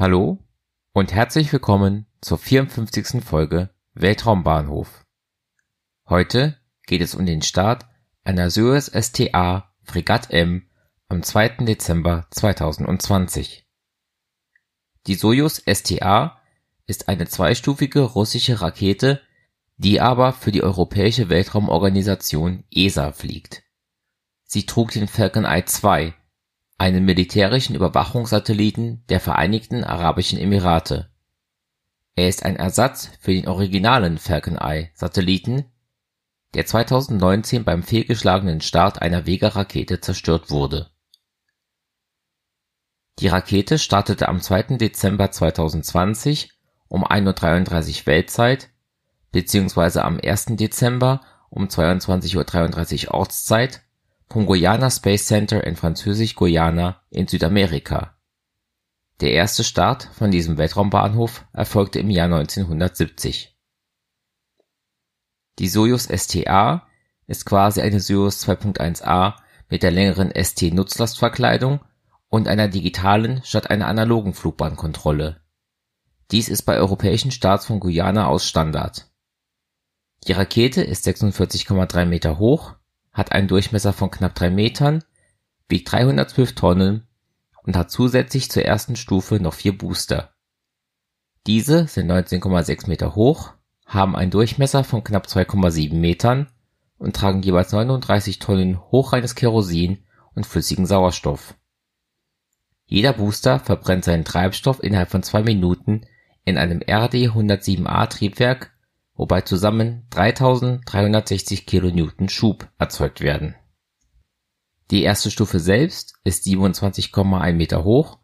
Hallo und herzlich willkommen zur 54. Folge Weltraumbahnhof. Heute geht es um den Start einer Soyuz STA Fregatt M am 2. Dezember 2020. Die Soyuz STA ist eine zweistufige russische Rakete, die aber für die Europäische Weltraumorganisation ESA fliegt. Sie trug den Falcon Eye 2, einen militärischen Überwachungssatelliten der Vereinigten Arabischen Emirate. Er ist ein Ersatz für den originalen Falcon Eye Satelliten, der 2019 beim fehlgeschlagenen Start einer Vega-Rakete zerstört wurde. Die Rakete startete am 2. Dezember 2020 um 1:33 Uhr Weltzeit beziehungsweise am 1. Dezember um 22:33 Uhr Ortszeit vom Guiana Space Center in Französisch-Guayana in Südamerika. Der erste Start von diesem Weltraumbahnhof erfolgte im Jahr 1970. Die Soyuz STA ist quasi eine Soyuz 2.1a mit der längeren ST-Nutzlastverkleidung und einer digitalen statt einer analogen Flugbahn-Kontrolle. Dies ist bei europäischen Starts von Guyana aus Standard. Die Rakete ist 46,3 Meter hoch hat einen Durchmesser von knapp drei Metern, wiegt 312 Tonnen und hat zusätzlich zur ersten Stufe noch vier Booster. Diese sind 19,6 Meter hoch, haben einen Durchmesser von knapp 2,7 Metern und tragen jeweils 39 Tonnen hochreines Kerosin und flüssigen Sauerstoff. Jeder Booster verbrennt seinen Treibstoff innerhalb von zwei Minuten in einem RD-107A Triebwerk wobei zusammen 3360 kN Schub erzeugt werden. Die erste Stufe selbst ist 27,1 Meter hoch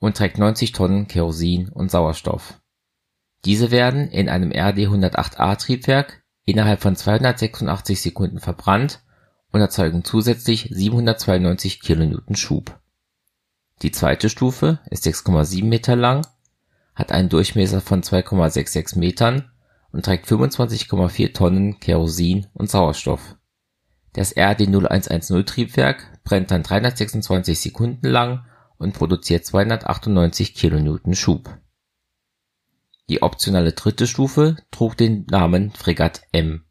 und trägt 90 Tonnen Kerosin und Sauerstoff. Diese werden in einem RD-108A Triebwerk innerhalb von 286 Sekunden verbrannt und erzeugen zusätzlich 792 kN Schub. Die zweite Stufe ist 6,7 Meter lang, hat einen Durchmesser von 2,66 Metern und trägt 25,4 Tonnen Kerosin und Sauerstoff. Das RD-0110-Triebwerk brennt dann 326 Sekunden lang und produziert 298 kN Schub. Die optionale dritte Stufe trug den Namen Fregatt M.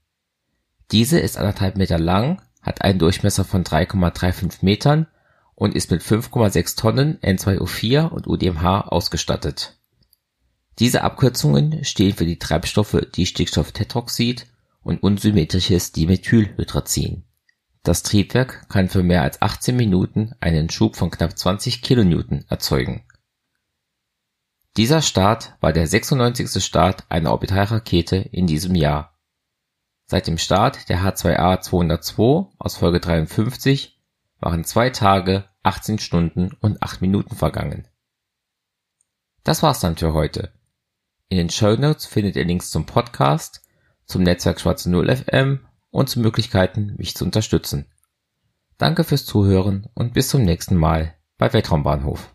Diese ist anderthalb Meter lang, hat einen Durchmesser von 3,35 Metern und ist mit 5,6 Tonnen N2O4 und UDMH ausgestattet diese Abkürzungen stehen für die Treibstoffe Distickstofftetroxid und unsymmetrisches Dimethylhydrazin. Das Triebwerk kann für mehr als 18 Minuten einen Schub von knapp 20 kN erzeugen. Dieser Start war der 96. Start einer Orbitalrakete in diesem Jahr. Seit dem Start der H2A-202 aus Folge 53 waren zwei Tage, 18 Stunden und 8 Minuten vergangen. Das war's dann für heute. In den Show Notes findet ihr Links zum Podcast, zum Netzwerk Schwarze Null FM und zu Möglichkeiten, mich zu unterstützen. Danke fürs Zuhören und bis zum nächsten Mal bei Weltraumbahnhof.